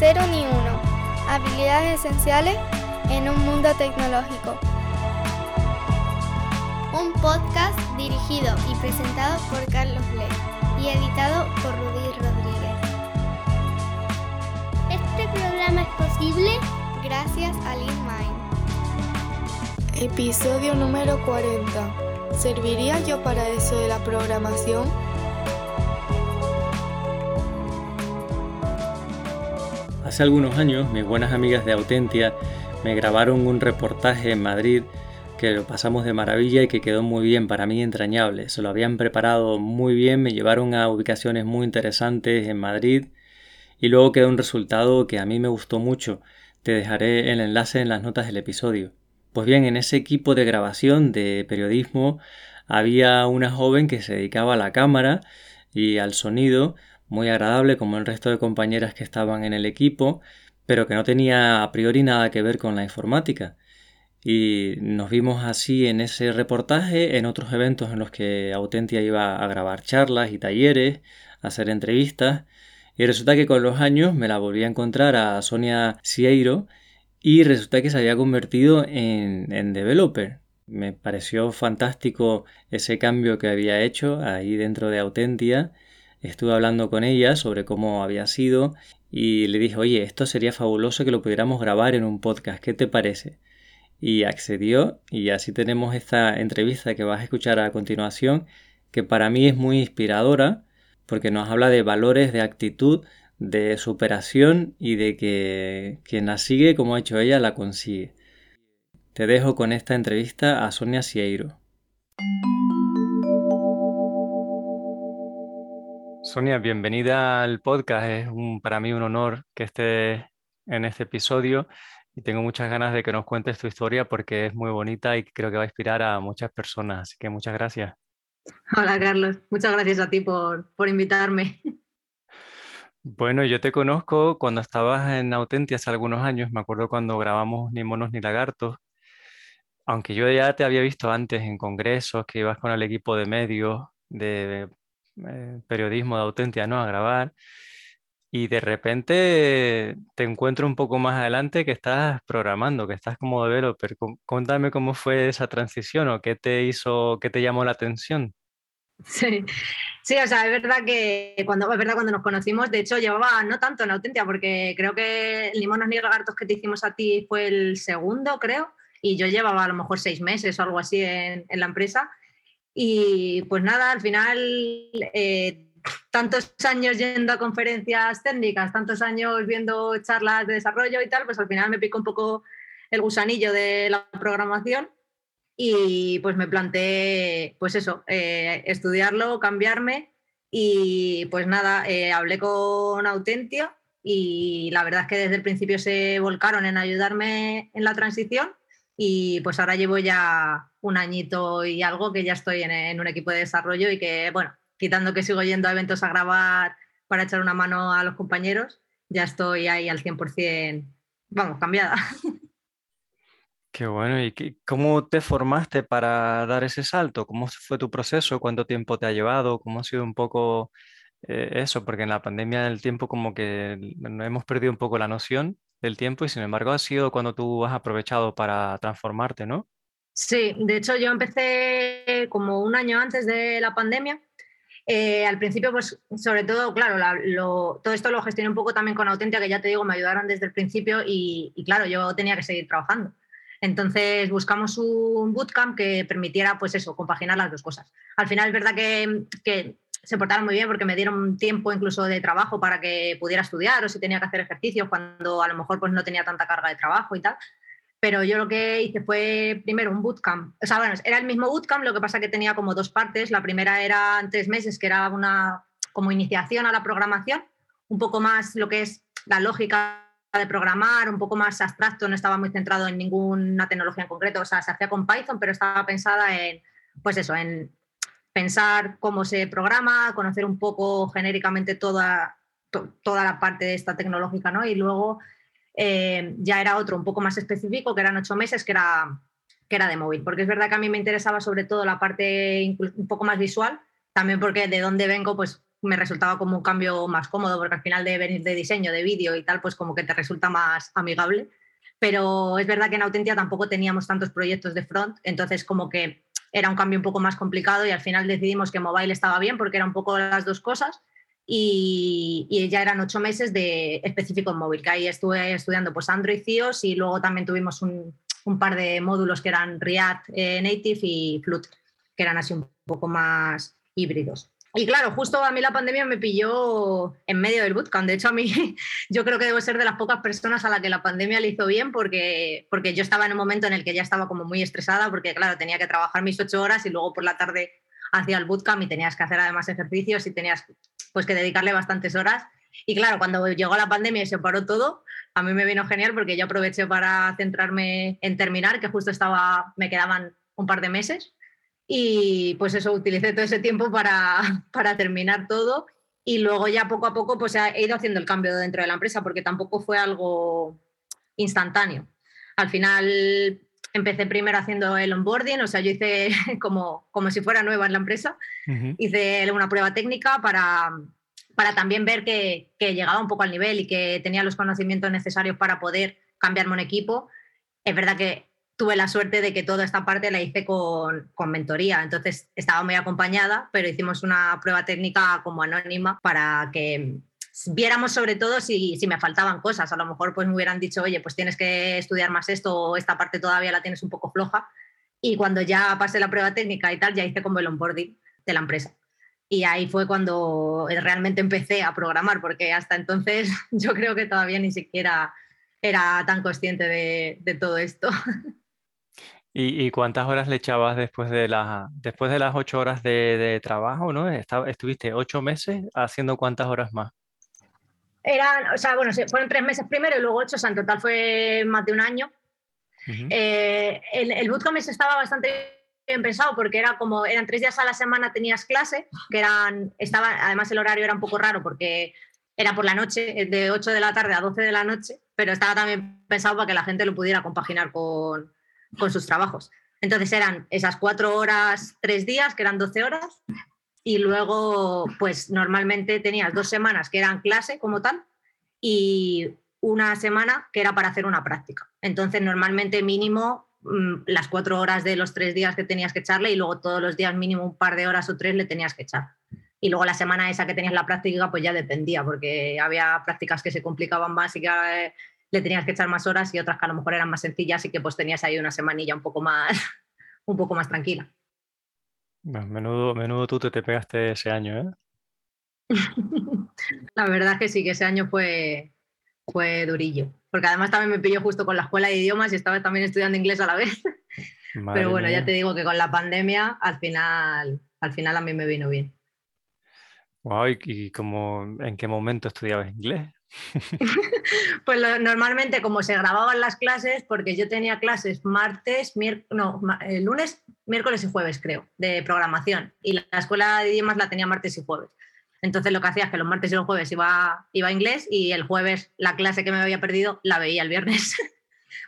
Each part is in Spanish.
Cero ni uno. Habilidades esenciales en un mundo tecnológico. Un podcast dirigido y presentado por Carlos Le y editado por Rudy Rodríguez. Este programa es posible gracias a LeanMind. Episodio número 40. ¿Serviría yo para eso de la programación? Hace algunos años mis buenas amigas de Autentia me grabaron un reportaje en Madrid que lo pasamos de maravilla y que quedó muy bien, para mí entrañable. Se lo habían preparado muy bien, me llevaron a ubicaciones muy interesantes en Madrid y luego quedó un resultado que a mí me gustó mucho. Te dejaré el enlace en las notas del episodio. Pues bien, en ese equipo de grabación de periodismo había una joven que se dedicaba a la cámara y al sonido muy agradable como el resto de compañeras que estaban en el equipo, pero que no tenía a priori nada que ver con la informática. Y nos vimos así en ese reportaje, en otros eventos en los que Autentia iba a grabar charlas y talleres, a hacer entrevistas, y resulta que con los años me la volví a encontrar a Sonia Sieiro y resulta que se había convertido en, en developer. Me pareció fantástico ese cambio que había hecho ahí dentro de Autentia estuve hablando con ella sobre cómo había sido y le dije, oye, esto sería fabuloso que lo pudiéramos grabar en un podcast, ¿qué te parece? Y accedió y así tenemos esta entrevista que vas a escuchar a continuación, que para mí es muy inspiradora porque nos habla de valores, de actitud, de superación y de que quien la sigue como ha hecho ella la consigue. Te dejo con esta entrevista a Sonia Sieiro. Sonia, bienvenida al podcast. Es para mí un honor que estés en este episodio y tengo muchas ganas de que nos cuentes tu historia porque es muy bonita y creo que va a inspirar a muchas personas. Así que muchas gracias. Hola Carlos, muchas gracias a ti por, por invitarme. Bueno, yo te conozco cuando estabas en Autentia hace algunos años, me acuerdo cuando grabamos Ni monos ni lagartos, aunque yo ya te había visto antes en congresos, que ibas con el equipo de medios, de eh, periodismo de Autentia, ¿no? A grabar. Y de repente te encuentro un poco más adelante que estás programando, que estás como developer. Cuéntame cómo fue esa transición o qué te hizo, qué te llamó la atención. Sí, sí, o sea, es verdad que cuando, es verdad cuando nos conocimos, de hecho llevaba no tanto en Autentia, porque creo que Limonos ni Lagartos que te hicimos a ti fue el segundo, creo, y yo llevaba a lo mejor seis meses o algo así en, en la empresa. Y pues nada, al final, eh, tantos años yendo a conferencias técnicas, tantos años viendo charlas de desarrollo y tal, pues al final me picó un poco el gusanillo de la programación y pues me planteé, pues eso, eh, estudiarlo, cambiarme y pues nada, eh, hablé con Autentia y la verdad es que desde el principio se volcaron en ayudarme en la transición y pues ahora llevo ya un añito y algo que ya estoy en, un equipo de desarrollo y que, bueno, quitando que sigo yendo a eventos a grabar para echar una mano a los compañeros, ya estoy ahí al 100%, vamos, cambiada. Qué bueno, ¿y cómo te formaste para dar ese salto? ¿Cómo fue tu proceso? ¿Cuánto tiempo te ha llevado? ¿Cómo ha sido un poco eh, eso? Porque en la pandemia del tiempo como que hemos perdido un poco la noción del tiempo y sin embargo ha sido cuando tú has aprovechado para transformarte, ¿no? Sí, de hecho yo empecé como un año antes de la pandemia. Eh, al principio, pues sobre todo, claro, todo esto lo gestioné un poco también con Autentia, que ya te digo, me ayudaron desde el principio y, claro, yo tenía que seguir trabajando. Entonces buscamos un bootcamp que permitiera, pues eso, compaginar las dos cosas. Al final es verdad que, que se portaron muy bien porque me dieron tiempo incluso de trabajo para que pudiera estudiar o si tenía que hacer ejercicios cuando a lo mejor pues no tenía tanta carga de trabajo y tal. Pero yo lo que hice fue primero un bootcamp. O sea, bueno, era el mismo bootcamp, lo que pasa que tenía como dos partes. La primera era tres meses, que era una como iniciación a la programación, un poco más lo que es la lógica de programar, un poco más abstracto, no estaba muy centrado en ninguna tecnología en concreto, o sea, se hacía con Python, pero estaba pensada en, pues eso, en pensar cómo se programa, conocer un poco genéricamente toda, toda la parte de esta tecnológica, ¿no? Y luego eh, ya era otro un poco más específico, que eran ocho meses, que era, que era de móvil, porque es verdad que a mí me interesaba sobre todo la parte un poco más visual, también porque de dónde vengo, pues me resultaba como un cambio más cómodo, porque al final de venir de diseño, de vídeo y tal, pues como que te resulta más amigable. Pero es verdad que en Autentia tampoco teníamos tantos proyectos de front, entonces como que era un cambio un poco más complicado y al final decidimos que mobile estaba bien porque era un poco las dos cosas y, ya eran ocho meses de específico en móvil, que ahí estuve estudiando pues Android iOS y luego también tuvimos un, un par de módulos que eran React eh, Native y Flutter, que eran así un poco más híbridos. Y claro, justo a mí la pandemia me pilló en medio del bootcamp. De hecho, a mí yo creo que debo ser de las pocas personas a la que la pandemia le hizo bien porque, porque yo estaba en un momento en el que ya estaba como muy estresada porque, claro, tenía que trabajar mis ocho horas y luego por la tarde hacía el bootcamp y tenías que hacer además ejercicios y tenías pues que dedicarle bastantes horas. Y claro, cuando llegó la pandemia y se paró todo, a mí me vino genial porque yo aproveché para centrarme en terminar, que justo estaba, me quedaban un par de meses y pues eso, utilicé todo ese tiempo para, para terminar todo y luego ya poco a poco pues he ido haciendo el cambio dentro de la empresa porque tampoco fue algo instantáneo. Al final empecé primero haciendo el onboarding, o sea, yo hice como, como si fuera nueva en la empresa, hice una prueba técnica para, para también ver que, que, llegaba un poco al nivel y que tenía los conocimientos necesarios para poder cambiarme un equipo. Es verdad que tuve la suerte de que toda esta parte la hice con, con, mentoría, entonces estaba muy acompañada, pero hicimos una prueba técnica como anónima para que viéramos sobre todo si, si, me faltaban cosas. A lo mejor pues me hubieran dicho, oye, pues tienes que estudiar más esto o esta parte todavía la tienes un poco floja. Y cuando ya pasé la prueba técnica y tal, ya hice como el onboarding de la empresa. Y ahí fue cuando realmente empecé a programar, porque hasta entonces yo creo que todavía ni siquiera era tan consciente de, de todo esto. ¿Y, cuántas horas le echabas después de, las después de las ocho horas de, trabajo, ¿no? estuviste ocho meses haciendo cuántas horas más. Eran, o sea, bueno, fueron tres meses primero y luego ocho, o sea, en total fue más de un año. Eh, el, el bootcamp estaba bastante bien pensado porque era como, eran tres días a la semana tenías clase, que eran, estaba, además el horario era un poco raro porque era por la noche, de 8 de la tarde a 12 de la noche, pero estaba también pensado para que la gente lo pudiera compaginar con, con sus trabajos. Entonces eran esas cuatro horas, tres días, que eran 12 horas, y luego, pues normalmente tenías dos semanas que eran clase como tal y una semana que era para hacer una práctica. Entonces, normalmente mínimo mm, las cuatro horas de los tres días que tenías que echarle y luego todos los días mínimo un par de horas o tres le tenías que echar. Y luego la semana esa que tenías la práctica, pues ya dependía, porque había prácticas que se complicaban más y que eh, le tenías que echar más horas y otras que a lo mejor eran más sencillas y que pues tenías ahí una semanilla un poco más, un poco más tranquila. Menudo, menudo tú te, te pegaste ese año, ¿eh? la verdad que sí, que ese año fue, fue durillo. Porque además también me pilló justo con la escuela de idiomas y estaba también estudiando inglés a la vez. Pero bueno, ya te digo que con la pandemia al final, al final a mí me vino bien. Wow, ¿y, y cómo, en qué momento estudiabas inglés? pues normalmente como se grababan las clases, porque yo tenía clases martes, no, eh, lunes, miércoles y jueves creo, de programación. Y la escuela de idiomas la tenía martes y jueves. Entonces lo que hacía es que los martes y los jueves iba, iba a inglés y el jueves la clase que me había perdido la veía el viernes.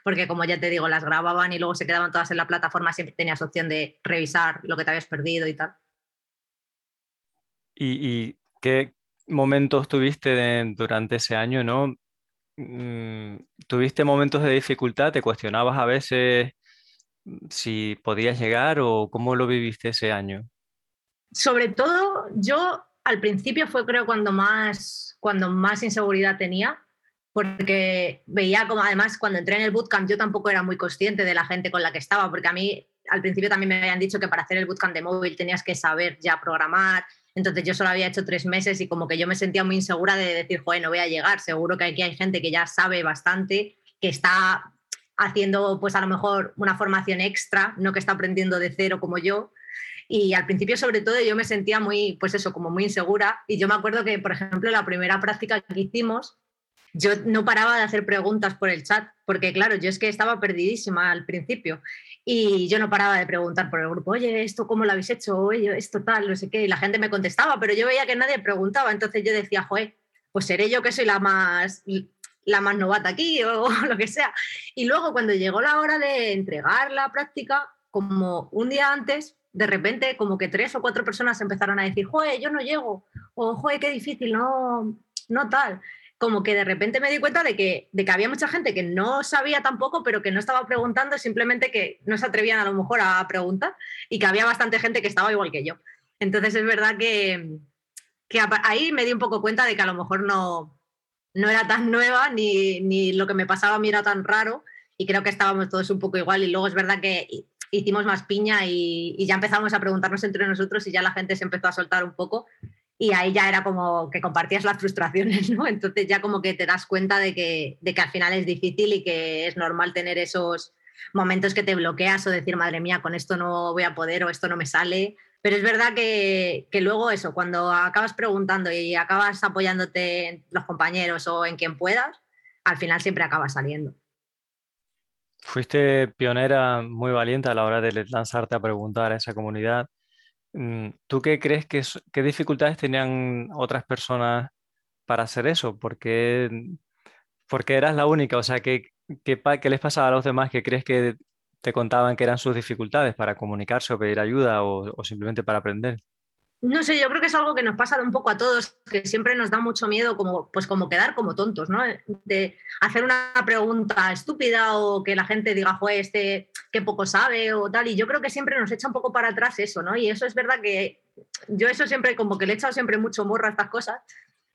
porque como ya te digo, las grababan y luego se quedaban todas en la plataforma, siempre tenías opción de revisar lo que te habías perdido y tal. ¿Y, y qué, momentos tuviste durante ese año, no? Mm, ¿Tuviste momentos de dificultad? ¿Te cuestionabas a veces mm, si podías llegar o cómo lo viviste ese año? Sobre todo, yo al principio fue creo cuando más, cuando más inseguridad tenía, porque veía como además cuando entré en el bootcamp yo tampoco era muy consciente de la gente con la que estaba, porque a mí al principio también me habían dicho que para hacer el bootcamp de móvil tenías que saber ya programar, entonces yo solo había hecho tres meses y como que yo me sentía muy insegura de decir, joder, no voy a llegar. Seguro que aquí hay gente que ya sabe bastante, que está haciendo pues a lo mejor una formación extra, no que está aprendiendo de cero como yo. Y al principio sobre todo yo me sentía muy, pues eso, como muy insegura. Y yo me acuerdo que, por ejemplo, la primera práctica que hicimos, yo no paraba de hacer preguntas por el chat, porque claro, yo es que estaba perdidísima al principio. Y yo no paraba de preguntar por el grupo, oye, ¿esto cómo lo habéis hecho? Oye, esto tal, no sé qué. Y la gente me contestaba, pero yo veía que nadie preguntaba. Entonces yo decía, joder, pues seré yo que soy la más, la más novata aquí o lo que sea. Y luego cuando llegó la hora de entregar la práctica, como un día antes, de repente como que tres o cuatro personas empezaron a decir, joder, yo no llego, o joder, qué difícil, no, no tal. Como que de repente me di cuenta de que, de que había mucha gente que no sabía tampoco, pero que no estaba preguntando, simplemente que no se atrevían a lo mejor a preguntar y que había bastante gente que estaba igual que yo. Entonces es verdad que, que ahí me di un poco cuenta de que a lo mejor no, no era tan nueva ni, ni lo que me pasaba a mí era tan raro y creo que estábamos todos un poco igual y luego es verdad que hicimos más piña y, ya empezamos a preguntarnos entre nosotros y ya la gente se empezó a soltar un poco y ahí ya era como que compartías las frustraciones, ¿no? Entonces ya como que te das cuenta de que, de que al final es difícil y que es normal tener esos momentos que te bloqueas o decir, madre mía, con esto no voy a poder o esto no me sale. Pero es verdad que, que luego eso, cuando acabas preguntando y acabas apoyándote en los compañeros o en quien puedas, al final siempre acaba saliendo. Fuiste pionera muy valiente a la hora de lanzarte a preguntar a esa comunidad. Mm, ¿Tú qué crees que qué dificultades tenían otras personas para hacer eso? Porque, porque eras la única, o sea, ¿qué, qué, qué les pasaba a los demás que crees que te contaban que eran sus dificultades para comunicarse o pedir ayuda o simplemente para aprender? No sé, yo creo que es algo que nos pasa un poco a todos, que siempre nos da mucho miedo como, pues como quedar como tontos, ¿no? De hacer una pregunta estúpida o que la gente diga, joder, este qué poco sabe o tal. Y yo creo que siempre nos echa un poco para atrás eso, ¿no? Y eso es verdad que yo eso siempre, como que le he echado siempre mucho morro a estas cosas.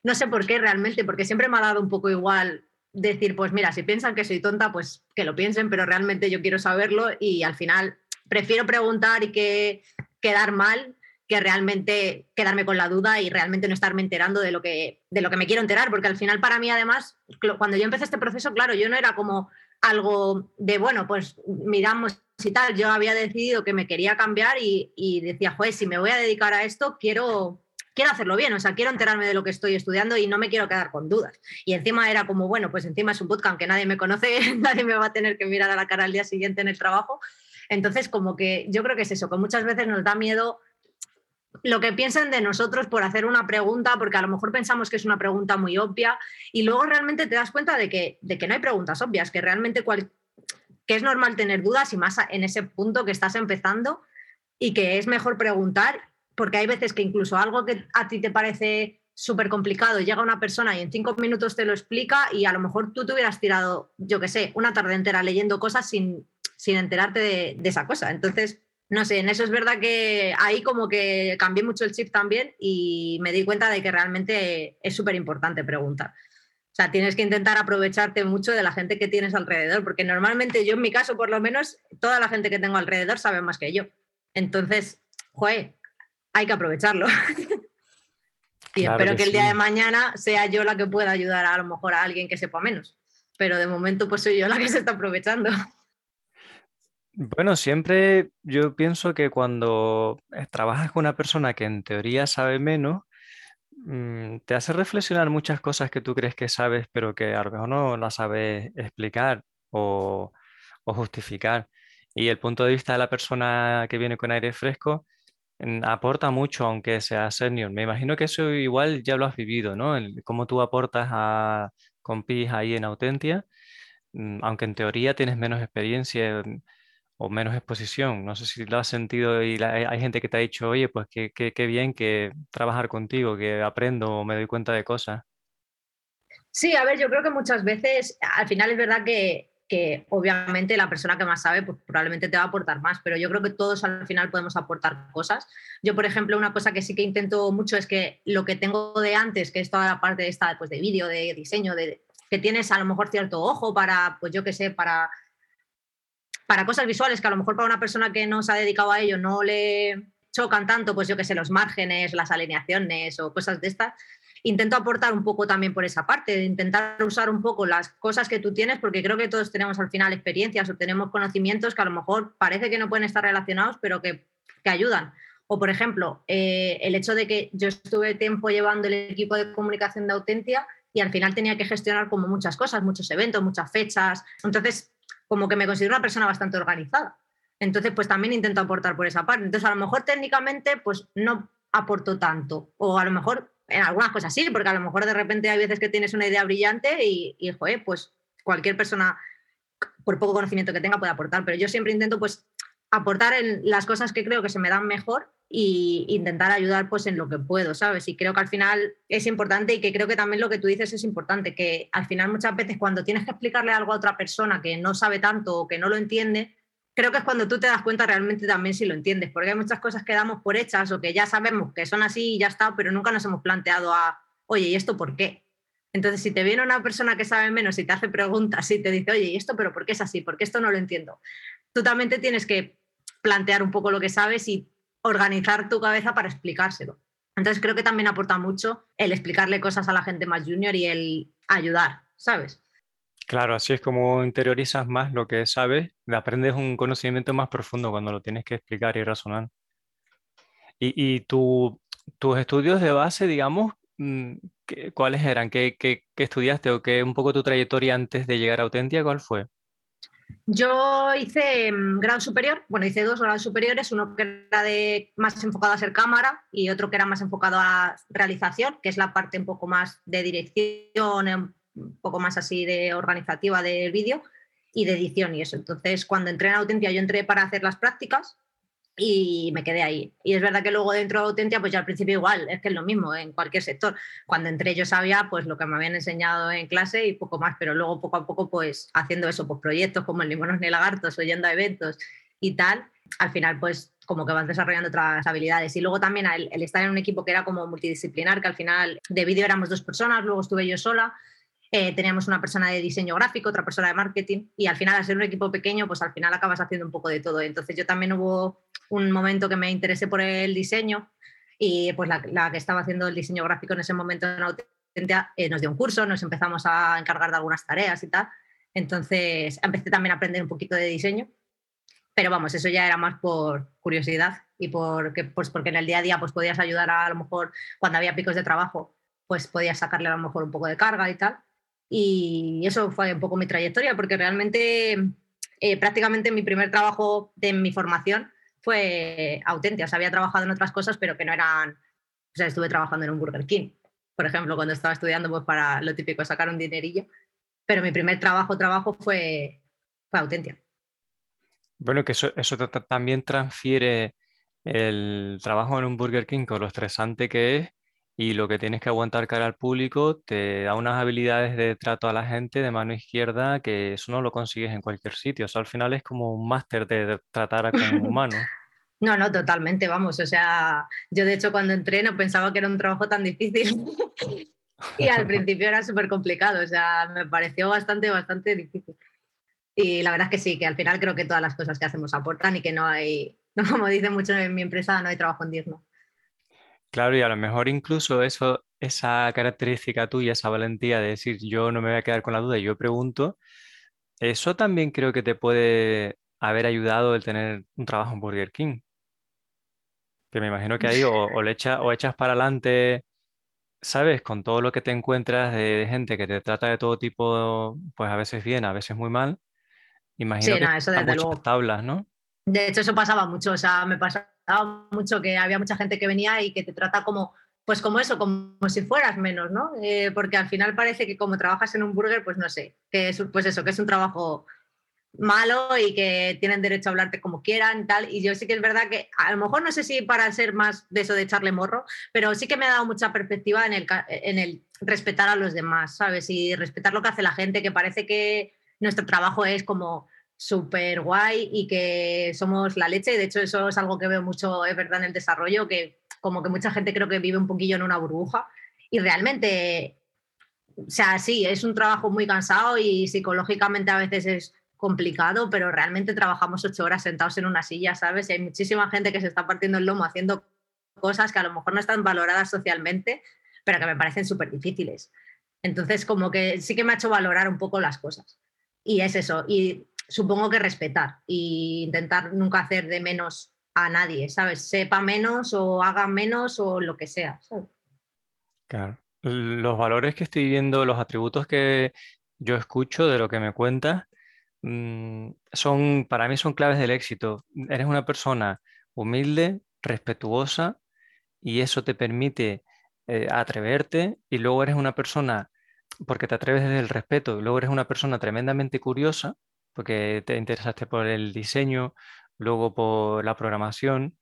No sé por qué realmente, porque siempre me ha dado un poco igual decir, pues mira, si piensan que soy tonta, pues que lo piensen, pero realmente yo quiero saberlo y al final prefiero preguntar y que quedar mal que realmente quedarme con la duda y realmente no estarme enterando de lo que, de lo que me quiero enterar, porque al final para mí además, cuando yo empecé este proceso, claro, yo no era como algo de, bueno, pues miramos y tal, yo había decidido que me quería cambiar y, decía, joder, si me voy a dedicar a esto, quiero, quiero hacerlo bien, o sea, quiero enterarme de lo que estoy estudiando y no me quiero quedar con dudas. Y encima era como, bueno, pues encima es un bootcamp que nadie me conoce, nadie me va a tener que mirar a la cara al día siguiente en el trabajo. Entonces, como que yo creo que es eso, que muchas veces nos da miedo lo que piensen de nosotros por hacer una pregunta, porque a lo mejor pensamos que es una pregunta muy obvia y luego realmente te das cuenta de que, de que no hay preguntas obvias, que realmente que es normal tener dudas y más en ese punto que estás empezando y que es mejor preguntar, porque hay veces que incluso algo que a ti te parece súper complicado, llega una persona y en cinco minutos te lo explica y a lo mejor tú te hubieras tirado, yo qué sé, una tarde entera leyendo cosas sin, sin enterarte de esa cosa. Entonces, no sé, en eso es verdad que ahí como que cambié mucho el chip también y me di cuenta de que realmente es súper importante preguntar. O sea, tienes que intentar aprovecharte mucho de la gente que tienes alrededor, porque normalmente yo en mi caso por lo menos, toda la gente que tengo alrededor sabe más que yo. Entonces, joder, hay que aprovecharlo. y espero que, el día de mañana sea yo la que pueda ayudar a, a lo mejor a alguien que sepa menos. Pero de momento pues soy yo la que se está aprovechando. Bueno, siempre yo pienso que cuando trabajas con una persona que en teoría sabe menos, mm, te hace reflexionar muchas cosas que tú crees que sabes, pero que a lo mejor no las sabes explicar o, justificar. Y el punto de vista de la persona que viene con aire fresco mm, aporta mucho, aunque sea senior. Me imagino que eso igual ya lo has vivido, ¿no? cómo tú aportas a compis ahí en Autentia, mm, aunque en teoría tienes menos experiencia o menos exposición. No sé si lo has sentido y hay gente que te ha dicho, oye, pues qué, qué, bien que trabajar contigo, que aprendo o me doy cuenta de cosas. Sí, a ver, yo creo que muchas veces, al final es verdad que, que, obviamente la persona que más sabe, pues probablemente te va a aportar más, pero yo creo que todos al final podemos aportar cosas. Yo, por ejemplo, una cosa que sí que intento mucho es que lo que tengo de antes, que es toda la parte de esta, pues de vídeo, de diseño, de, que tienes a lo mejor cierto ojo para, pues yo qué sé, para para cosas visuales que a lo mejor para una persona que no se ha dedicado a ello no le chocan tanto, pues yo que sé, los márgenes, las alineaciones o cosas de estas, intento aportar un poco también por esa parte, de intentar usar un poco las cosas que tú tienes, porque creo que todos tenemos al final experiencias o tenemos conocimientos que a lo mejor parece que no pueden estar relacionados, pero que, que ayudan. O, por ejemplo, eh, el hecho de que yo estuve tiempo llevando el equipo de comunicación de Autentia y al final tenía que gestionar como muchas cosas, muchos eventos, muchas fechas. Entonces, como que me considero una persona bastante organizada. Entonces, pues también intento aportar por esa parte. Entonces, a lo mejor técnicamente, pues no aporto tanto. O a lo mejor en algunas cosas sí, porque a lo mejor de repente hay veces que tienes una idea brillante y, y joder, pues cualquier persona, por poco conocimiento que tenga, puede aportar. Pero yo siempre intento, pues, aportar en las cosas que creo que se me dan mejor e intentar ayudar pues en lo que puedo, ¿sabes? Y creo que al final es importante y que creo que también lo que tú dices es importante, que al final muchas veces cuando tienes que explicarle algo a otra persona que no sabe tanto o que no lo entiende, creo que es cuando tú te das cuenta realmente también si lo entiendes, porque hay muchas cosas que damos por hechas o que ya sabemos que son así y ya está, pero nunca nos hemos planteado a, oye, ¿y esto por qué? Entonces, si te viene una persona que sabe menos y te hace preguntas y te dice, oye, ¿y esto pero por qué es así? ¿Por qué esto no lo entiendo? Tú también te tienes que plantear un poco lo que sabes y organizar tu cabeza para explicárselo. Entonces, creo que también aporta mucho el explicarle cosas a la gente más junior y el ayudar, ¿sabes? Claro, así es como interiorizas más lo que sabes, aprendes un conocimiento más profundo cuando lo tienes que explicar y razonar. Y, tus estudios de base, digamos, mm, ¿cuáles eran? ¿Qué, estudiaste o qué un poco tu trayectoria antes de llegar a Autentia? ¿Cuál fue? Yo hice mm, grado superior, bueno, hice dos grados superiores, uno que era de, más enfocado a ser cámara y otro que era más enfocado a realización, que es la parte un poco más de dirección, em, un poco más así de organizativa del vídeo y de edición y eso. Entonces, cuando entré en Autentia, yo entré para hacer las prácticas y me quedé ahí. Y es verdad que luego dentro de Autentia, pues ya al principio igual, es que es lo mismo en cualquier sector. Cuando entré yo sabía pues lo que me habían enseñado en clase y poco más, pero luego poco a poco pues haciendo eso, pues proyectos como el Limonos ni Lagartos, oyendo a eventos y tal, al final pues como que vas desarrollando otras habilidades. Y luego también el, el estar en un equipo que era como multidisciplinar, que al final de vídeo éramos dos personas, luego estuve yo sola, eh, teníamos una persona de diseño gráfico, otra persona de marketing y al final, al ser un equipo pequeño, pues al final acabas haciendo un poco de todo. Entonces yo también hubo un momento que me interesé por el diseño y pues la, que estaba haciendo el diseño gráfico en ese momento en Autentia eh, nos dio un curso, nos empezamos a encargar de algunas tareas y tal. Entonces empecé también a aprender un poquito de diseño, pero vamos, eso ya era más por curiosidad y porque, pues porque en el día a día pues podías ayudar a, a lo mejor cuando había picos de trabajo, pues podías sacarle a lo mejor un poco de carga y tal. Y eso fue un poco mi trayectoria, porque realmente eh, prácticamente mi primer trabajo de mi formación fue auténtica. O había trabajado en otras cosas, pero que no eran... O sea, estuve trabajando en un Burger King, por ejemplo, cuando estaba estudiando, pues para lo típico, sacar un dinerillo. Pero mi primer trabajo, trabajo fue, fue auténtica. Bueno, que eso, eso también transfiere el trabajo en un Burger King con lo estresante que es y lo que tienes que aguantar cara al público te da unas habilidades de trato a la gente de mano izquierda que eso no lo consigues en cualquier sitio. O sea, al final es como un máster de tratar a un humano. No, no, totalmente, vamos. O sea, yo de hecho cuando entré no pensaba que era un trabajo tan difícil. y al principio era súper complicado. O sea, me pareció bastante, bastante difícil. Y la verdad es que sí, que al final creo que todas las cosas que hacemos aportan y que no hay, como dice mucho en mi empresa, no hay trabajo indigno. Claro, y a lo mejor incluso eso, esa característica tuya, esa valentía de decir yo no me voy a quedar con la duda, yo pregunto, eso también creo que te puede haber ayudado el tener un trabajo en Burger King. Que me imagino que ahí o, le o echas para adelante, ¿sabes? Con todo lo que te encuentras de, gente que te trata de todo tipo, pues a veces bien, a veces muy mal. Imagino sí, que no, eso desde luego. tablas, ¿no? De hecho, eso pasaba mucho, o sea, me pasaba mucho que había mucha gente que venía y que te trata como, pues como eso, como si fueras menos, ¿no? Eh, porque al final parece que como trabajas en un burger, pues no sé, que es, pues eso, que es un trabajo malo y que tienen derecho a hablarte como quieran tal. Y yo sí que es verdad que a lo mejor no sé si para ser más de eso de echarle morro, pero sí que me ha dado mucha perspectiva en el, en el respetar a los demás, ¿sabes? Y respetar lo que hace la gente, que parece que nuestro trabajo es como súper guay y que somos la leche. De hecho, eso es algo que veo mucho, es verdad, en el desarrollo, que como que mucha gente creo que vive un poquillo en una burbuja. Y realmente, o sea, sí, es un trabajo muy cansado y psicológicamente a veces es complicado, pero realmente trabajamos ocho horas sentados en una silla, ¿sabes? Y hay muchísima gente que se está partiendo el lomo haciendo cosas que a lo mejor no están valoradas socialmente, pero que me parecen súper difíciles. Entonces, como que sí que me ha hecho valorar un poco las cosas. Y es eso. Y supongo que respetar e intentar nunca hacer de menos a nadie, ¿sabes? Sepa menos o haga menos o lo que sea. Claro. Los valores que estoy viendo, los atributos que yo escucho de lo que me cuentas, mm, son, para mí son claves del éxito. Eres una persona humilde, respetuosa, y eso te permite eh, atreverte, y luego eres una persona, porque te atreves desde el respeto, y luego eres una persona tremendamente curiosa, porque te interesaste por el diseño, luego por la programación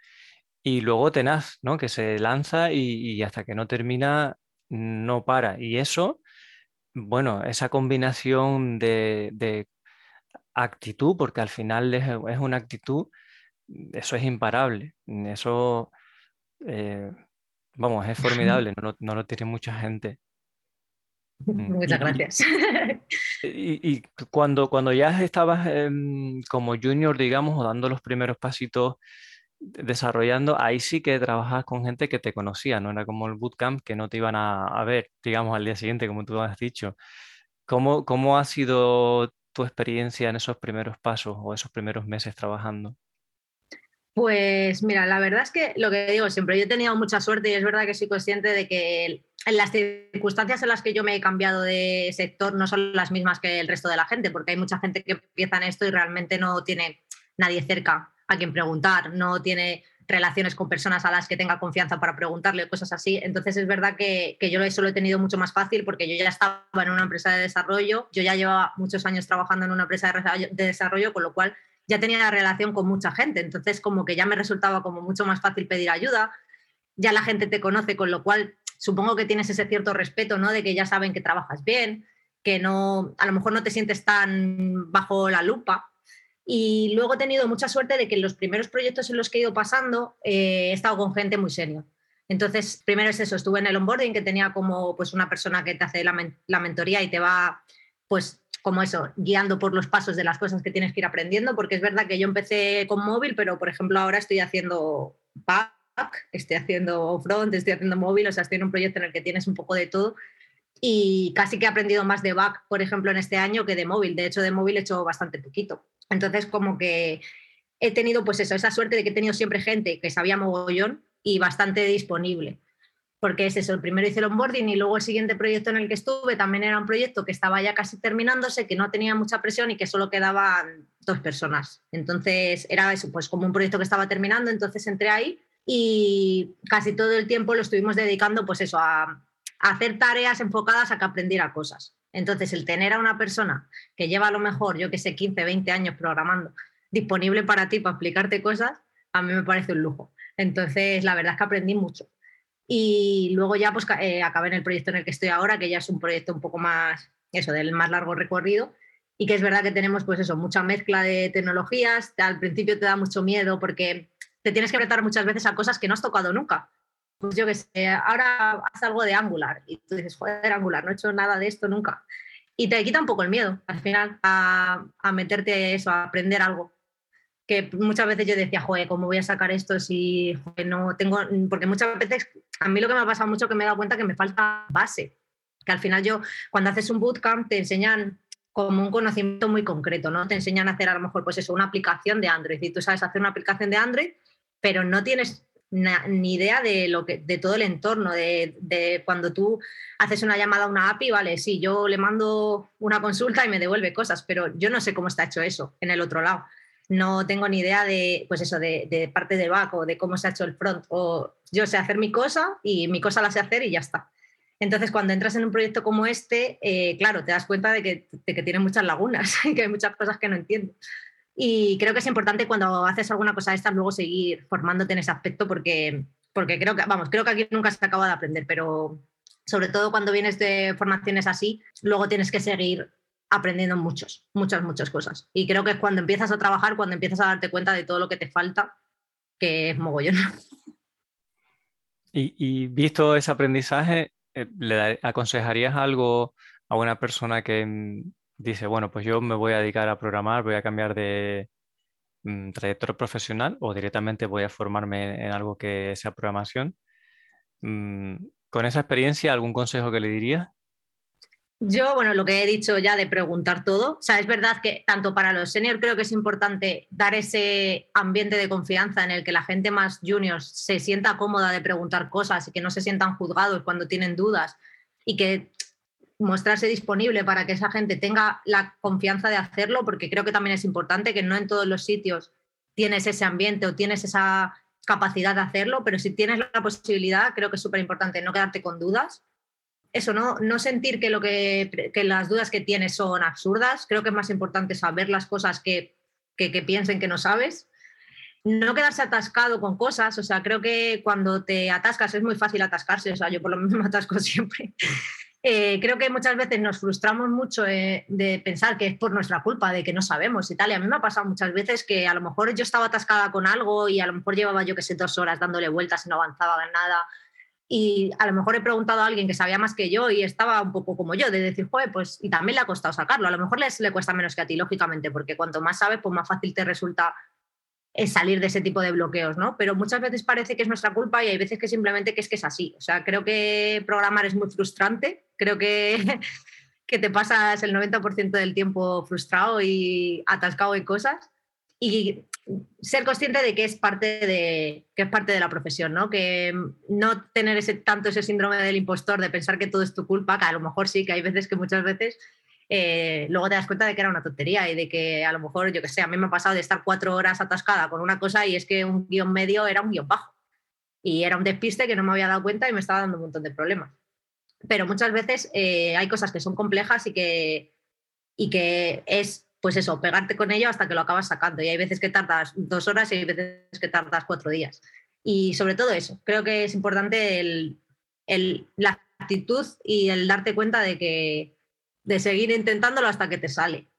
y luego tenaz, ¿no? Que se lanza y, hasta que no termina no para. Y eso, bueno, esa combinación de, actitud, porque al final es, una actitud, eso es imparable. Eso, eh, vamos, es formidable, no, no, lo tiene mucha gente. Mm, Muchas gracias. Y, cuando, cuando ya estabas em, como junior, digamos, o dando los primeros pasitos desarrollando, ahí sí que trabajabas con gente que te conocía, no era como el bootcamp que no te iban a, ver, digamos, al día siguiente, como tú has dicho. ¿Cómo, ¿Cómo ha sido tu experiencia en esos primeros pasos o esos primeros meses trabajando? Pues mira, la verdad es que lo que digo siempre, yo he tenido mucha suerte y es verdad que soy consciente de que en las circunstancias en las que yo me he cambiado de sector no son las mismas que el resto de la gente, porque hay mucha gente que empieza en esto y realmente no tiene nadie cerca a quien preguntar, no tiene relaciones con personas a las que tenga confianza para preguntarle, cosas así. Entonces es verdad que, yo eso lo he tenido mucho más fácil porque yo ya estaba en una empresa de desarrollo, yo ya llevaba muchos años trabajando en una empresa de desarrollo, con lo cual ya tenía relación con mucha gente, entonces como que ya me resultaba como mucho más fácil pedir ayuda, ya la gente te conoce, con lo cual supongo que tienes ese cierto respeto, ¿no? De que ya saben que trabajas bien, que no, a lo mejor no te sientes tan bajo la lupa. Y luego he tenido mucha suerte de que en los primeros proyectos en los que he ido pasando eh, he estado con gente muy serio. Entonces, primero es eso, estuve en el onboarding que tenía como pues una persona que te hace la, la mentoría y te va pues como eso, guiando por los pasos de las cosas que tienes que ir aprendiendo, porque es verdad que yo empecé con móvil, pero por ejemplo ahora estoy haciendo back, estoy haciendo front, estoy haciendo móvil, o sea, estoy en un proyecto en el que tienes un poco de todo y casi que he aprendido más de back, por ejemplo, en este año que de móvil. De hecho, de móvil he hecho bastante poquito. Entonces, como que he tenido pues eso, esa suerte de que he tenido siempre gente que sabía mogollón y bastante disponible porque es eso, el primero hice el onboarding y luego el siguiente proyecto en el que estuve también era un proyecto que estaba ya casi terminándose, que no tenía mucha presión y que solo quedaban dos personas. Entonces era eso, pues como un proyecto que estaba terminando, entonces entré ahí y casi todo el tiempo lo estuvimos dedicando pues eso, a, a hacer tareas enfocadas a que aprendiera cosas. Entonces el tener a una persona que lleva a lo mejor, yo que sé, 15, 20 años programando, disponible para ti, para explicarte cosas, a mí me parece un lujo. Entonces, la verdad es que aprendí mucho. Y luego ya pues eh, acabé en el proyecto en el que estoy ahora, que ya es un proyecto un poco más, eso, del más largo recorrido. Y que es verdad que tenemos pues eso, mucha mezcla de tecnologías. Al principio te da mucho miedo porque te tienes que apretar muchas veces a cosas que no has tocado nunca. Pues yo que sé, ahora haz algo de Angular y tú dices, joder, Angular, no he hecho nada de esto nunca. Y te quita un poco el miedo al final a, a meterte eso, a aprender algo que muchas veces yo decía, joder, ¿cómo voy a sacar esto si no tengo? Porque muchas veces a mí lo que me ha pasado mucho que me he dado cuenta que me falta base. Que al final yo, cuando haces un bootcamp, te enseñan como un conocimiento muy concreto, ¿no? Te enseñan a hacer a lo mejor, pues eso, una aplicación de Android. Y tú sabes hacer una aplicación de Android, pero no tienes ni idea de, lo que, de todo el entorno, de, de, cuando tú haces una llamada a una API, vale, sí, yo le mando una consulta y me devuelve cosas, pero yo no sé cómo está hecho eso en el otro lado no tengo ni idea de, pues eso, de, parte de back o de cómo se ha hecho el front. O yo sé hacer mi cosa y mi cosa la sé hacer y ya está. Entonces, cuando entras en un proyecto como este, eh, claro, te das cuenta de que, de que tiene muchas lagunas y que hay muchas cosas que no entiendo. Y creo que es importante cuando haces alguna cosa de estas luego seguir formándote en ese aspecto porque, porque creo que, vamos, creo que aquí nunca se acaba de aprender, pero sobre todo cuando vienes de formaciones así, luego tienes que seguir aprendiendo muchos, muchas, muchas cosas. Y creo que es cuando empiezas a trabajar, cuando empiezas a darte cuenta de todo lo que te falta, que es mogollón. Y, visto ese aprendizaje, eh, ¿le aconsejarías algo a una persona que mm, dice, bueno, pues yo me voy a dedicar a programar, voy a cambiar de mm, trayectoria profesional o directamente voy a formarme en algo que sea programación? Mm, con esa experiencia, ¿algún consejo que le dirías? Yo, bueno, lo que he dicho ya de preguntar todo, o sea, es verdad que tanto para los seniors creo que es importante dar ese ambiente de confianza en el que la gente más junior se sienta cómoda de preguntar cosas y que no se sientan juzgados cuando tienen dudas y que mostrarse disponible para que esa gente tenga la confianza de hacerlo, porque creo que también es importante que no en todos los sitios tienes ese ambiente o tienes esa capacidad de hacerlo, pero si tienes la posibilidad, creo que es súper importante no quedarte con dudas eso, ¿no? no sentir que, lo que, las dudas que tienes son absurdas. Creo que es más importante saber las cosas que, que, piensen que no sabes. no quedarse atascado con cosas, o sea, creo que cuando te atascas es muy fácil atascarse, o sea, yo por lo menos me atasco siempre. Eh, creo que muchas veces nos frustramos mucho eh, de pensar que es por nuestra culpa, de que no sabemos y tal. Y a mí me ha pasado muchas veces que a lo mejor yo estaba atascada con algo y a lo mejor llevaba, yo que sé, dos horas dándole vueltas y no avanzaba en nada. Y a lo mejor he preguntado a alguien que sabía más que yo y estaba un poco como yo, de decir, joder, pues, y también le ha costado sacarlo. A lo mejor les, le cuesta menos que a ti, lógicamente, porque cuanto más sabes, pues más fácil te resulta es salir de ese tipo de bloqueos, ¿no? Pero muchas veces parece que es nuestra culpa y hay veces que simplemente que es que es así. O sea, creo que programar es muy frustrante, creo que, que te pasas el 90% del tiempo frustrado y atascado en cosas y ser consciente de que es parte de, que es parte de la profesión, ¿no? Que no tener ese, tanto ese síndrome del impostor de pensar que todo es tu culpa, que a lo mejor sí, que hay veces que muchas veces eh, luego te das cuenta de que era una tontería y de que a lo mejor, yo que sé, a mí me ha pasado de estar cuatro horas atascada con una cosa y es que un guion medio era un guion bajo. Y era un despiste que no me había dado cuenta y me estaba dando un montón de problemas. Pero muchas veces eh, hay cosas que son complejas y que, y que es, pues eso, pegarte con ello hasta que lo acabas sacando. Y hay veces que tardas dos horas y hay veces que tardas cuatro días. Y sobre todo eso, creo que es importante el, el, la actitud y el darte cuenta de que, de seguir intentándolo hasta que te sale.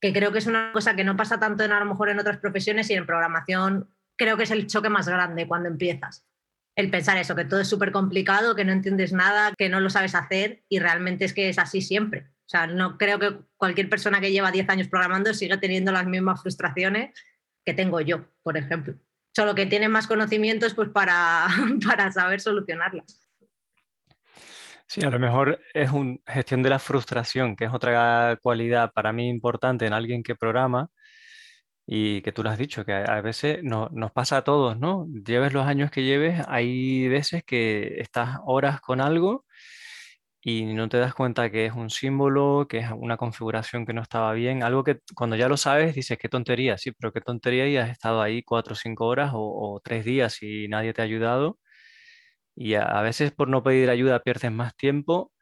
Que creo que es una cosa que no pasa tanto en a lo mejor en otras profesiones y en programación creo que es el choque más grande cuando empiezas. El pensar eso, que todo es súper complicado, que no entiendes nada, que no lo sabes hacer y realmente es que es así siempre. O sea, no creo que cualquier persona que lleva 10 años programando siga teniendo las mismas frustraciones que tengo yo, por ejemplo. Solo que tiene más conocimientos pues para, para saber solucionarlas. Sí, a lo mejor es una gestión de la frustración, que es otra cualidad para mí importante en alguien que programa y que tú lo has dicho, que a veces no, nos pasa a todos, ¿no? Lleves los años que lleves, hay veces que estás horas con algo y no te das cuenta que es un símbolo, que es una configuración que no estaba bien, algo que cuando ya lo sabes dices, qué tontería, sí, pero qué tontería y has estado ahí cuatro o cinco horas o, tres días y nadie te ha ayudado y a, veces por no pedir ayuda pierdes más tiempo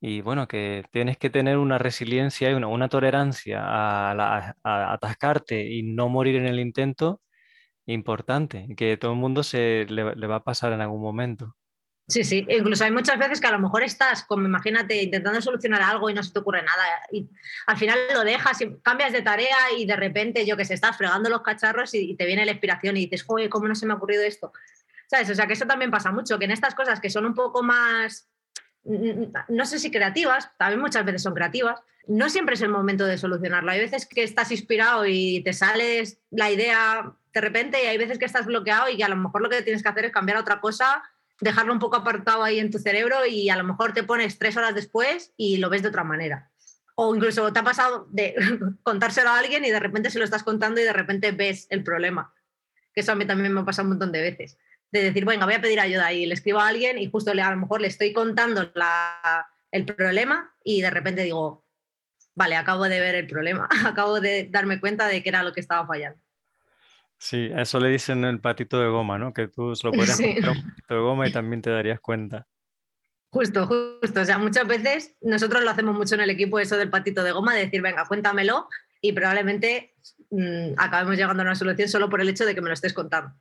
y bueno, que tienes que tener una resiliencia y una, una tolerancia a, atascarte y no morir en el intento importante, que todo el mundo se le, va a pasar en algún momento. Sí, sí, incluso hay muchas veces que a lo mejor estás, como imagínate, intentando solucionar algo y no se te ocurre nada. Y al final lo dejas y cambias de tarea y de repente, yo que sé, estás fregando los cacharros y, te viene la inspiración y dices, joder, ¿cómo no se me ha ocurrido esto? ¿Sabes? O sea, que eso también pasa mucho, que en estas cosas que son un poco más, no sé si creativas, también muchas veces son creativas, no siempre es el momento de solucionarlo. Hay veces que estás inspirado y te sale la idea de repente y hay veces que estás bloqueado y que a lo mejor lo que tienes que hacer es cambiar a otra cosa, dejarlo un poco apartado ahí en tu cerebro y a lo mejor te pones tres horas después y lo ves de otra manera. O incluso te ha pasado de contárselo a alguien y de repente se lo estás contando y de repente ves el problema. Que eso a mí también me ha pasado un montón de veces de decir, venga, voy a pedir ayuda y le escribo a alguien y justo le, a lo mejor le estoy contando el problema y de repente digo, vale, acabo de ver el problema, acabo de darme cuenta de que era lo que estaba fallando. Sí, eso le dicen el patito de goma, ¿no? Que tú solo puedes sí. un patito de goma y también te darías cuenta. Justo, justo. O sea, muchas veces nosotros lo hacemos mucho en el equipo, eso del patito de goma, de decir, venga, cuéntamelo y probablemente mmm, acabemos llegando a una solución solo por el hecho de que me lo estés contando.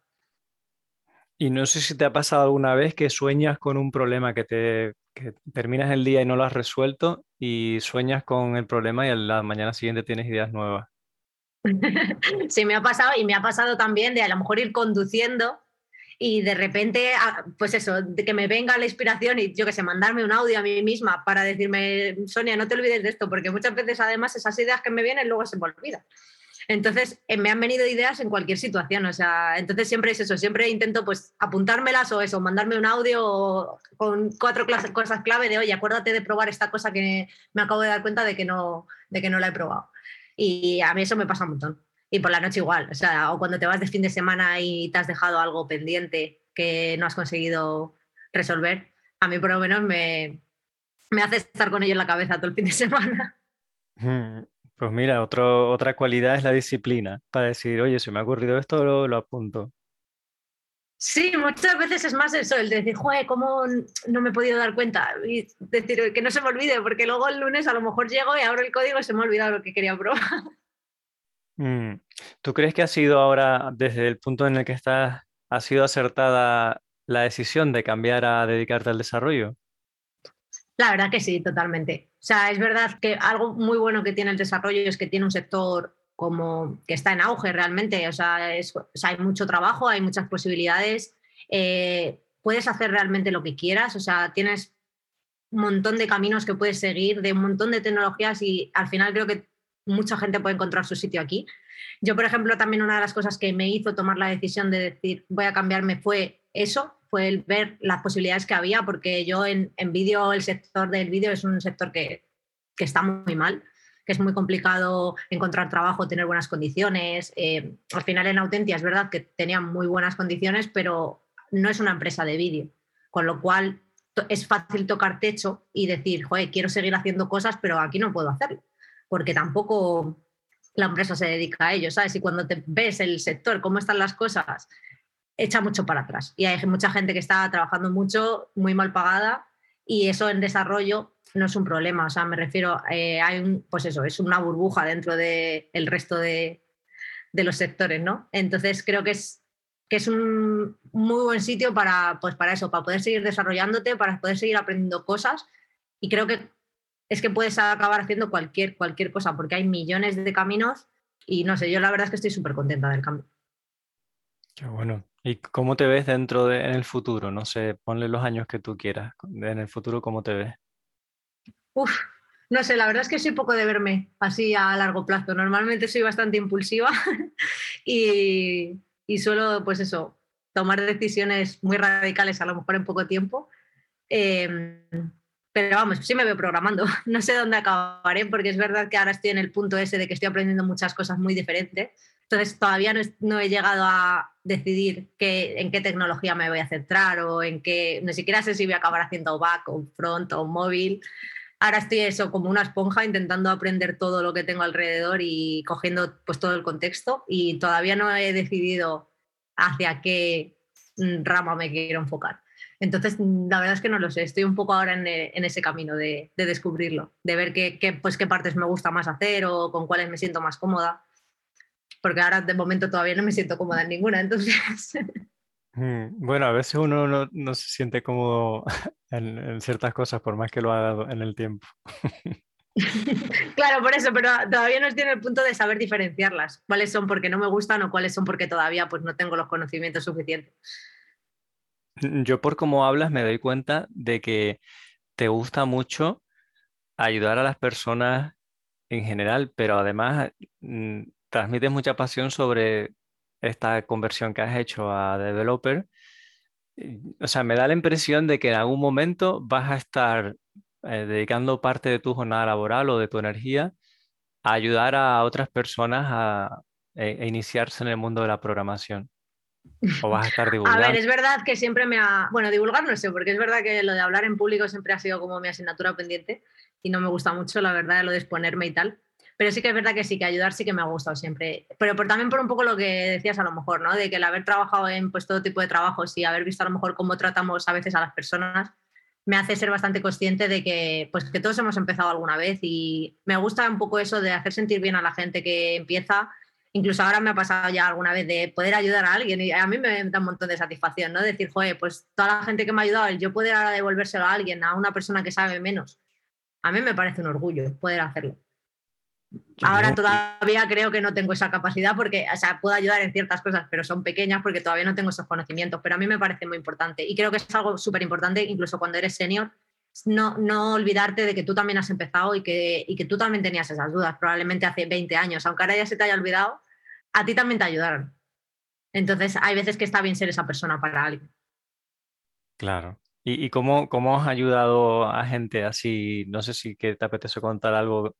Y no sé si te ha pasado alguna vez que sueñas con un problema, que te que terminas el día y no lo has resuelto y sueñas con el problema y a la mañana siguiente tienes ideas nuevas. Sí, me ha pasado y me ha pasado también de a lo mejor ir conduciendo y de repente, ah, pues eso, de que me venga la inspiración y yo que sé, mandarme un audio a mí misma para decirme, Sonia, no te olvides de esto, porque muchas veces además esas ideas que me vienen luego se me olvidan. Entonces, eh, me han venido ideas en cualquier situación, o sea, entonces siempre es eso, siempre intento pues apuntármelas o eso, mandarme un audio con cuatro cosas clave de, oye, acuérdate de probar esta cosa que me acabo de dar cuenta de que no, de que no la he probado. Y a mí eso me pasa un montón. Y por la noche igual, o sea, o cuando te vas de fin de semana y te has dejado algo pendiente que no has conseguido resolver, a mí por lo menos me, me hace estar con ello en la cabeza todo el fin de semana. Pues mira, otro, otra cualidad es la disciplina, para decir, oye, si me ha ocurrido esto, lo, lo apunto. Sí, muchas veces es más eso, el decir, joder, ¿cómo no me he podido dar cuenta? Y decir, que no se me olvide, porque luego el lunes a lo mejor llego y abro el código y se me ha olvidado lo que quería probar. Mm, ¿Tú crees que ha sido ahora, desde el punto en el que estás, ha sido acertada la decisión de cambiar a dedicarte al desarrollo? La verdad que sí, totalmente. O sea, es verdad que algo muy bueno que tiene el desarrollo es que tiene un sector como que está en auge realmente. O sea, hay mucho trabajo, hay muchas posibilidades. Eh, puedes hacer realmente lo que quieras. O sea, tienes un montón de caminos que puedes seguir, de un montón de tecnologías y al final creo que mucha gente puede encontrar su sitio aquí. Yo, por ejemplo, también una de las cosas que me hizo tomar la decisión de decir voy a cambiarme fue eso, fue el ver las posibilidades que había, porque yo en, vídeo, el sector del vídeo es un sector que, está muy mal, es muy complicado encontrar trabajo, tener buenas condiciones. Eh, al final en Autentia es verdad que tenía muy buenas condiciones, pero no es una empresa de vídeo, con lo cual es fácil tocar techo y decir, joder, quiero seguir haciendo cosas, pero aquí no puedo hacerlo, porque tampoco la empresa se dedica a ello, ¿sabes? Y cuando te ves el sector, cómo están las cosas, echa mucho para atrás. Y hay mucha gente que está trabajando mucho, muy mal pagada, y eso en desarrollo no es un problema. O sea, me refiero, eh, hay un, pues eso, es una burbuja dentro del resto de, de, los sectores, ¿no? Entonces creo que es, que es un muy buen sitio para, pues para eso, para poder seguir desarrollándote, para poder seguir aprendiendo cosas. Y creo que es que puedes acabar haciendo cualquier, cualquier cosa, porque hay millones de caminos y no sé, yo la verdad es que estoy súper contenta del cambio. Qué bueno. ¿Y cómo te ves dentro de, en el futuro? No sé, ponle los años que tú quieras. En el futuro, ¿cómo te ves? Uf, no sé, la verdad es que soy poco de verme así a largo plazo. Normalmente soy bastante impulsiva y, y suelo, pues eso, tomar decisiones muy radicales a lo mejor en poco tiempo. Em, pero vamos, sí me veo programando. No sé dónde acabaré, porque es verdad que ahora estoy en el punto ese de que estoy aprendiendo muchas cosas muy diferentes. Entonces todavía no, he llegado a decidir en qué tecnología me voy a centrar o en qué, ni siquiera sé si voy a acabar haciendo back o front o móvil. Ahora estoy eso como una esponja intentando aprender todo lo que tengo alrededor y cogiendo pues todo el contexto. Y todavía no he decidido hacia qué mm, rama me quiero enfocar. Entonces, la verdad es que no lo sé, estoy un poco ahora en, eh, ese camino de, descubrirlo, de ver qué, pues, qué partes me gusta más hacer o con cuáles me siento más cómoda, porque ahora de momento todavía no me siento cómoda en ninguna, entonces... Mm, bueno, a veces uno no, se siente cómodo en, ciertas cosas por más que lo haga en el tiempo. claro, por eso, pero todavía no estoy en el punto de saber diferenciarlas, cuáles son porque no me gustan o cuáles son porque todavía pues, no tengo los conocimientos suficientes. Yo por cómo hablas me doy cuenta de que te gusta mucho ayudar a las personas en general, pero además mm, transmites mucha pasión sobre esta conversión que has hecho a developer. O sea, me da la impresión de que en algún momento vas a estar eh, dedicando parte de tu jornada laboral o de tu energía a ayudar a otras personas a, e, a iniciarse en el mundo de la programación. ¿O vas a estar divulgando? A ver, es verdad que siempre me ha. Bueno, divulgar no sé, porque es verdad que lo de hablar en público siempre ha sido como mi asignatura pendiente y no me gusta mucho, la verdad, lo de exponerme y tal. Pero sí que es verdad que sí, que ayudar sí que me ha gustado siempre. Pero por, también por un poco lo que decías a lo mejor, ¿no? De que el haber trabajado en pues, todo tipo de trabajos y haber visto a lo mejor cómo tratamos a veces a las personas, me hace ser bastante consciente de que, pues, que todos hemos empezado alguna vez y me gusta un poco eso de hacer sentir bien a la gente que empieza incluso ahora me ha pasado ya alguna vez de poder ayudar a alguien y a mí me da un montón de satisfacción, ¿no? Decir, joder, pues toda la gente que me ha ayudado, el yo poder ahora devolvérselo a alguien, a una persona que sabe menos, a mí me parece un orgullo poder hacerlo. Ahora todavía creo que no tengo esa capacidad porque, o sea, puedo ayudar en ciertas cosas, pero son pequeñas porque todavía no tengo esos conocimientos, pero a mí me parece muy importante y creo que es algo súper importante, incluso cuando eres senior, no, no, olvidarte de que tú también has empezado y que, y que tú también tenías esas dudas, probablemente hace 20 años, aunque ahora ya se te haya olvidado, a ti también te ayudaron. Entonces, hay veces que está bien ser esa persona para alguien. Claro. ¿Y, y cómo, cómo, has ayudado a gente así? No sé si que te apetece contar algo,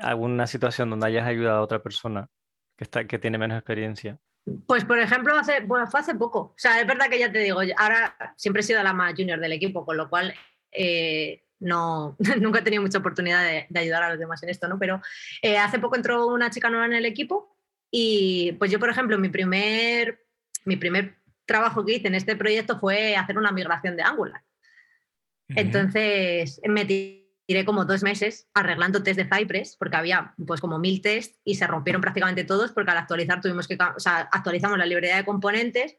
alguna situación donde hayas ayudado a otra persona que, está, que tiene menos experiencia. Pues, por ejemplo, hace, fue hace poco. O sea, es verdad que ya te digo, ahora siempre he sido la más junior del equipo, con lo cual eh, no, nunca he tenido mucha oportunidad de, ayudar a los demás en esto, ¿no? Pero eh, hace poco entró una chica nueva en el equipo y pues yo, por ejemplo, mi primer, mi primer trabajo que hice en este proyecto fue hacer una migración de Angular. Entonces me tiré como dos meses arreglando test de Cypress, porque había pues como mil test y se rompieron prácticamente todos, porque al actualizar tuvimos que, o sea, actualizamos la librería de componentes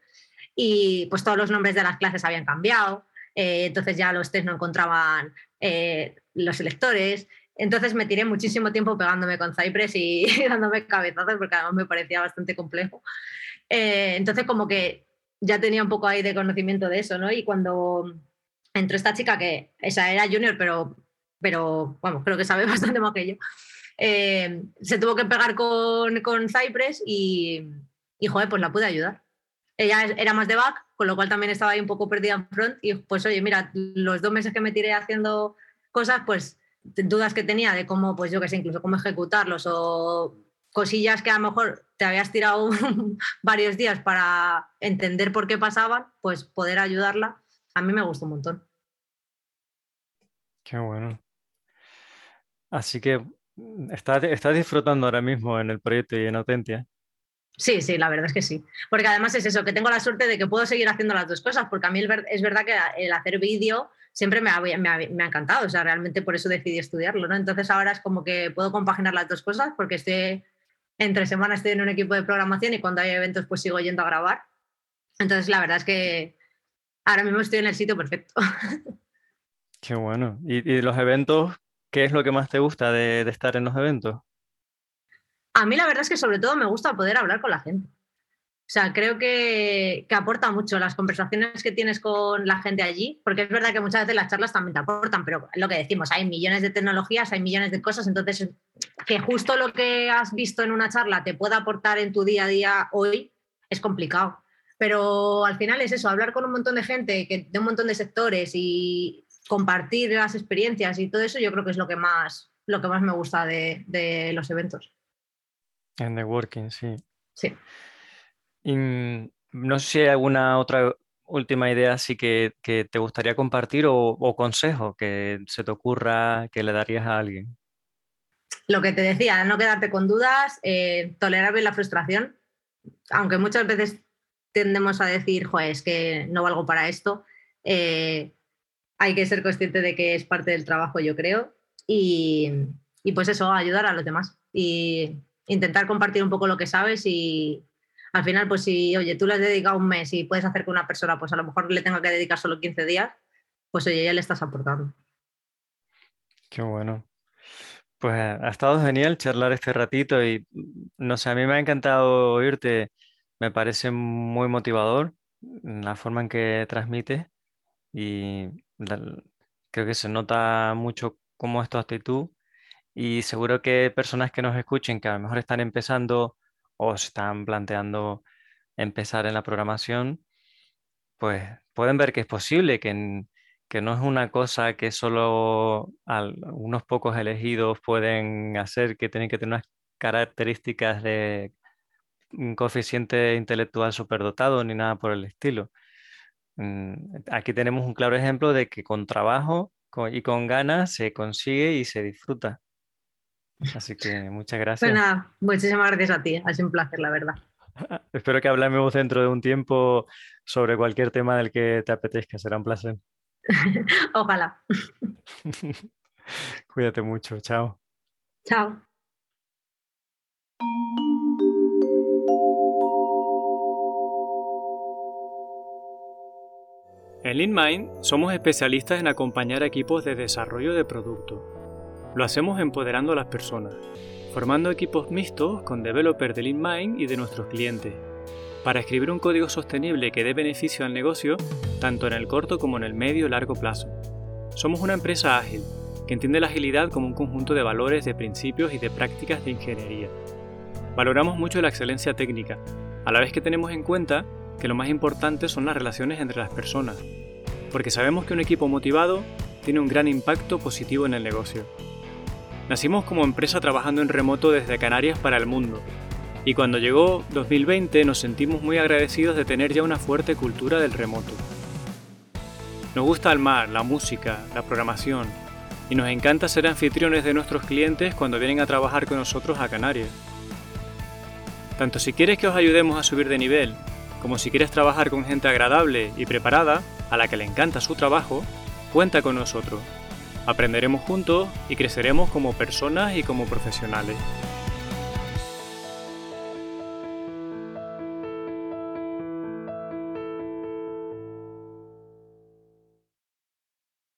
y pues todos los nombres de las clases habían cambiado, eh, entonces ya los test no encontraban eh, los selectores, entonces me tiré muchísimo tiempo pegándome con Cypress y dándome cabezazos porque además me parecía bastante complejo. Eh, entonces como que ya tenía un poco ahí de conocimiento de eso, ¿no? Y cuando entró esta chica que esa era junior, pero, pero bueno, creo que sabe bastante más que yo, eh, se tuvo que pegar con, con Cypress y, y, joder, pues la pude ayudar. Ella era más de back, con lo cual también estaba ahí un poco perdida en front y pues oye, mira, los dos meses que me tiré haciendo cosas, pues dudas que tenía de cómo, pues yo qué sé, incluso cómo ejecutarlos o cosillas que a lo mejor te habías tirado varios días para entender por qué pasaban, pues poder ayudarla, a mí me gustó un montón. Qué bueno. Así que estás, estás disfrutando ahora mismo en el proyecto y en Autentia. Sí, sí, la verdad es que sí. Porque además es eso, que tengo la suerte de que puedo seguir haciendo las dos cosas, porque a mí es verdad que el hacer vídeo siempre me ha, me, ha, encantado, o sea, realmente por eso decidí estudiarlo, ¿no? Entonces ahora es como que puedo compaginar las dos cosas porque estoy, entre semanas estoy en un equipo de programación y cuando hay eventos pues sigo yendo a grabar. Entonces la verdad es que ahora mismo estoy en el sitio perfecto. Qué bueno. ¿Y, los eventos, qué es lo que más te gusta de estar en los eventos? A mí la verdad es que sobre todo me gusta poder hablar con la gente. O sea, creo que, que, aporta mucho las conversaciones que tienes con la gente allí, porque es verdad que muchas veces las charlas también te aportan, pero lo que decimos, hay millones de tecnologías, hay millones de cosas, entonces que justo lo que has visto en una charla te pueda aportar en tu día a día hoy es complicado. Pero al final es eso, hablar con un montón de gente que, de un montón de sectores y compartir las experiencias y todo eso, yo creo que es lo que más, lo que más me gusta de, de los eventos. En networking, sí. Sí. Y mm, no sé si hay alguna otra última idea así que, que te gustaría compartir o, consejo que se te ocurra que le darías a alguien. Lo que te decía, no quedarte con dudas, eh, tolerar bien la frustración, aunque muchas veces tendemos a decir, joder, es que no valgo para esto, eh, hay que ser consciente de que es parte del trabajo, yo creo, y, y pues eso, ayudar a los demás y intentar compartir un poco lo que sabes y, al final, pues si, oye, tú le has dedicado un mes y puedes hacer que una persona, pues a lo mejor le tenga que dedicar solo 15 días, pues oye, ya le estás aportando. Qué bueno. Pues ha estado genial charlar este ratito y no sé, a mí me ha encantado oírte, me parece muy motivador la forma en que transmites y creo que se nota mucho cómo es tu actitud y seguro que personas que nos escuchen que a lo mejor están empezando o están planteando empezar en la programación, pues pueden ver que es posible, que, que no es una cosa que solo unos pocos elegidos pueden hacer, que tienen que tener unas características de un coeficiente intelectual superdotado ni nada por el estilo. Mm, aquí tenemos un claro ejemplo de que con trabajo y con ganas se consigue y se disfruta. Así que muchas gracias. Pues nada, muchísimas gracias a ti. Ha sido un placer, la verdad. Espero que hablemos dentro de un tiempo sobre cualquier tema del que te apetezca. Será un placer. Ojalá. Cuídate mucho. Chao. Chao. En LeanMind somos especialistas en acompañar equipos de desarrollo de producto lo hacemos empoderando a las personas, formando equipos mixtos con developers de LeanMind y de nuestros clientes, para escribir un código sostenible que dé beneficio al negocio tanto en el corto como en el medio y largo plazo. Somos una empresa ágil, que entiende la agilidad como un conjunto de valores, de principios y de prácticas de ingeniería. Valoramos mucho la excelencia técnica, a la vez que tenemos en cuenta que lo más importante son las relaciones entre las personas, porque sabemos que un equipo motivado tiene un gran impacto positivo en el negocio. Nacimos como empresa trabajando en remoto desde Canarias para el mundo, y cuando llegó 2020 nos sentimos muy agradecidos de tener ya una fuerte cultura del remoto. Nos gusta el mar, la música, la programación, y nos encanta ser anfitriones de nuestros clientes cuando vienen a trabajar con nosotros a Canarias. Tanto si quieres que os ayudemos a subir de nivel, como si quieres trabajar con gente agradable y preparada, a la que le encanta su trabajo, cuenta con nosotros. Aprenderemos juntos y creceremos como personas y como profesionales.